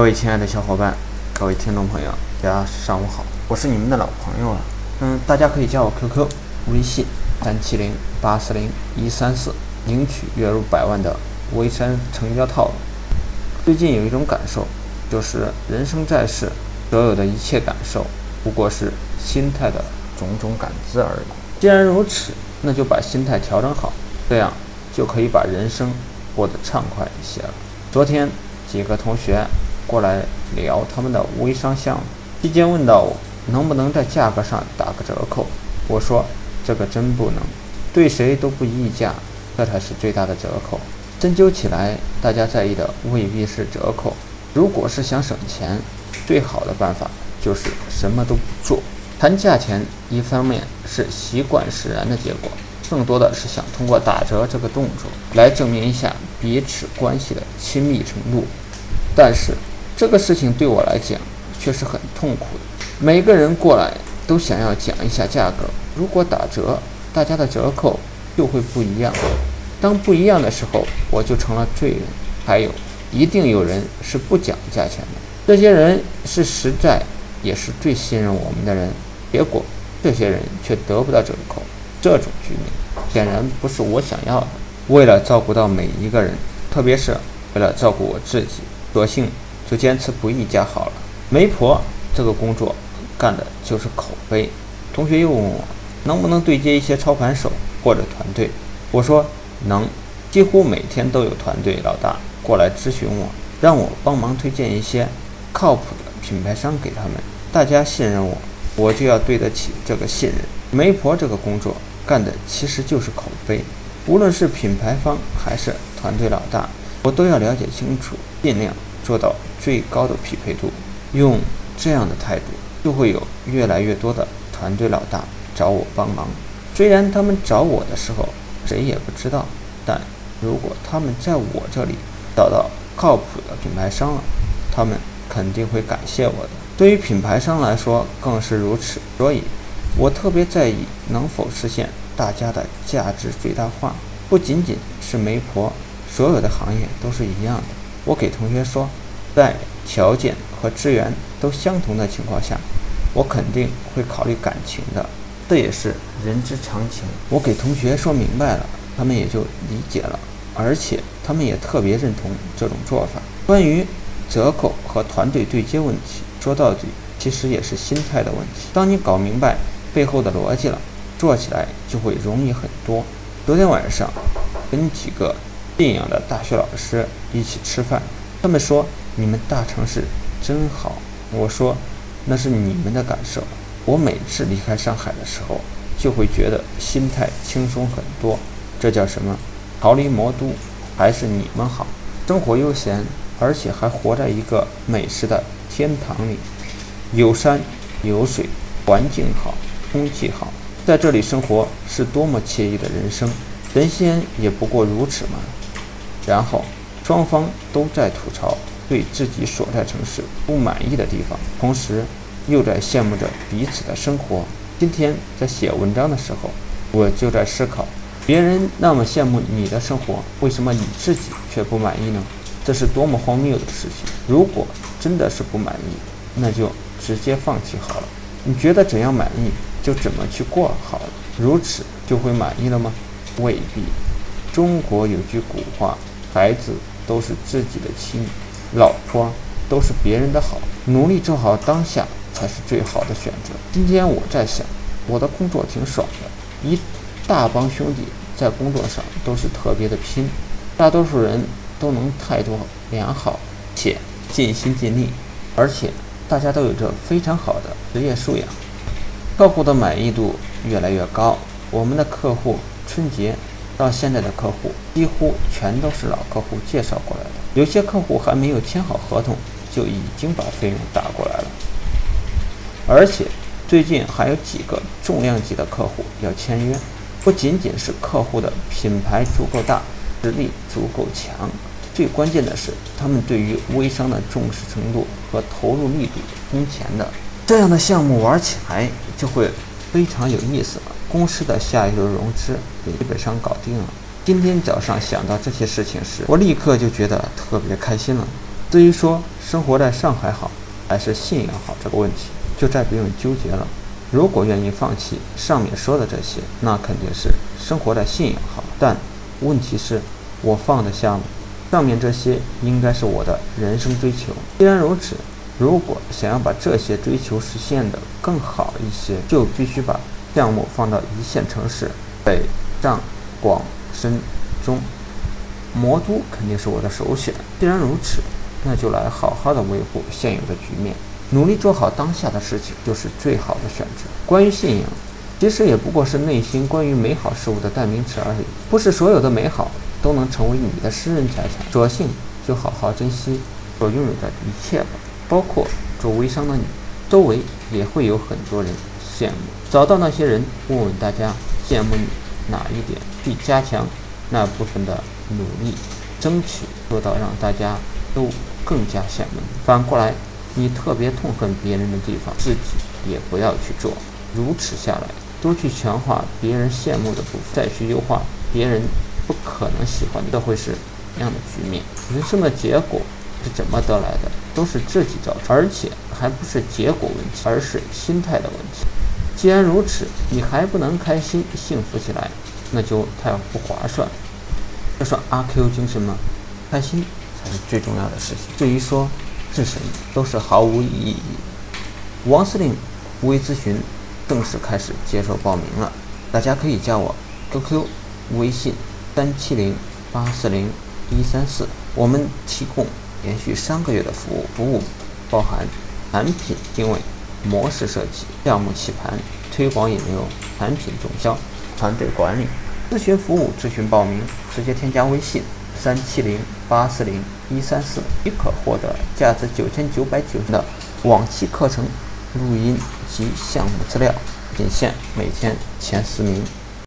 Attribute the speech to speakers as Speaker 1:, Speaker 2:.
Speaker 1: 各位亲爱的小伙伴，各位听众朋友，大家上午好，我是你们的老朋友了。嗯，大家可以加我 QQ、微信三七零八四零一三四，领取月入百万的微商成交套路。最近有一种感受，就是人生在世，所有的一切感受，不过是心态的种种感知而已。既然如此，那就把心态调整好，这样就可以把人生过得畅快一些了。昨天几个同学。过来聊他们的微商项目，期间问到我能不能在价格上打个折扣，我说这个真不能，对谁都不议价，这才是最大的折扣。针灸起来，大家在意的未必是折扣，如果是想省钱，最好的办法就是什么都不做。谈价钱，一方面是习惯使然的结果，更多的是想通过打折这个动作来证明一下彼此关系的亲密程度，但是。这个事情对我来讲却是很痛苦的。每个人过来都想要讲一下价格，如果打折，大家的折扣就会不一样。当不一样的时候，我就成了罪人。还有，一定有人是不讲价钱的。这些人是实在，也是最信任我们的人。结果，这些人却得不到折扣。这种局面显然不是我想要的。为了照顾到每一个人，特别是为了照顾我自己，索性。就坚持不议价好了。媒婆这个工作干的就是口碑。同学又问我能不能对接一些操盘手或者团队，我说能，几乎每天都有团队老大过来咨询我，让我帮忙推荐一些靠谱的品牌商给他们。大家信任我，我就要对得起这个信任。媒婆这个工作干的其实就是口碑，无论是品牌方还是团队老大，我都要了解清楚，尽量做到。最高的匹配度，用这样的态度，就会有越来越多的团队老大找我帮忙。虽然他们找我的时候谁也不知道，但如果他们在我这里找到靠谱的品牌商了，他们肯定会感谢我的。对于品牌商来说更是如此。所以，我特别在意能否实现大家的价值最大化。不仅仅是媒婆，所有的行业都是一样的。我给同学说。在条件和资源都相同的情况下，我肯定会考虑感情的，这也是人之常情。我给同学说明白了，他们也就理解了，而且他们也特别认同这种做法。关于折扣和团队对接问题，说到底其实也是心态的问题。当你搞明白背后的逻辑了，做起来就会容易很多。昨天晚上跟几个信仰的大学老师一起吃饭，他们说。你们大城市真好，我说，那是你们的感受。我每次离开上海的时候，就会觉得心态轻松很多。这叫什么？逃离魔都，还是你们好？生活悠闲，而且还活在一个美食的天堂里，有山有水，环境好，空气好，在这里生活是多么惬意的人生。神仙也不过如此嘛。然后双方都在吐槽。对自己所在城市不满意的地方，同时又在羡慕着彼此的生活。今天在写文章的时候，我就在思考：别人那么羡慕你的生活，为什么你自己却不满意呢？这是多么荒谬的事情！如果真的是不满意，那就直接放弃好了。你觉得怎样满意，就怎么去过好了。如此就会满意了吗？未必。中国有句古话：孩子都是自己的亲。老婆都是别人的好，努力做好当下才是最好的选择。今天我在想，我的工作挺爽的，一大帮兄弟在工作上都是特别的拼，大多数人都能态度良好且尽心尽力，而且大家都有着非常好的职业素养，客户的满意度越来越高。我们的客户春节。到现在的客户几乎全都是老客户介绍过来的，有些客户还没有签好合同就已经把费用打过来了，而且最近还有几个重量级的客户要签约。不仅仅是客户的品牌足够大，实力足够强，最关键的是他们对于微商的重视程度和投入力度空前的，这样的项目玩起来就会非常有意思。公司的下一轮融资也基本上搞定了。今天早上想到这些事情时，我立刻就觉得特别开心了。至于说生活在上海好，还是信仰好？这个问题就再不用纠结了。如果愿意放弃上面说的这些，那肯定是生活在信仰好。但问题是，我放得下吗？上面这些应该是我的人生追求。既然如此，如果想要把这些追求实现的更好一些，就必须把项目放到一线城市，北上广深中，魔都肯定是我的首选。既然如此，那就来好好的维护现有的局面。努力做好当下的事情，就是最好的选择。关于信仰，其实也不过是内心关于美好事物的代名词而已。不是所有的美好都能成为你的私人财产，索性就好好珍惜所拥有的一切吧。包括做微商的你，周围也会有很多人羡慕。找到那些人，问问大家羡慕你哪一点，去加强那部分的努力，争取做到让大家都更加羡慕。反过来。你特别痛恨别人的地方，自己也不要去做。如此下来，多去强化别人羡慕的部分，再去优化别人不可能喜欢的，会是怎样的局面？人生的结果是怎么得来的？都是自己造成，而且还不是结果问题，而是心态的问题。既然如此，你还不能开心幸福起来，那就太不划算。这算阿 Q 精神吗？开心才是最重要的事情。至于说。是谁都是毫无意义。王司令微咨询正式开始接受报名了，大家可以加我 QQ、微信三七零八四零一三四，我们提供连续三个月的服务，服务包含产品定位、模式设计、项目起盘、推广引流、产品总销、团队管理、咨询服务、咨询报名，直接添加微信。三七零八四零一三四，即可获得价值九千九百九的往期课程录音及项目资料，仅限每天前十名。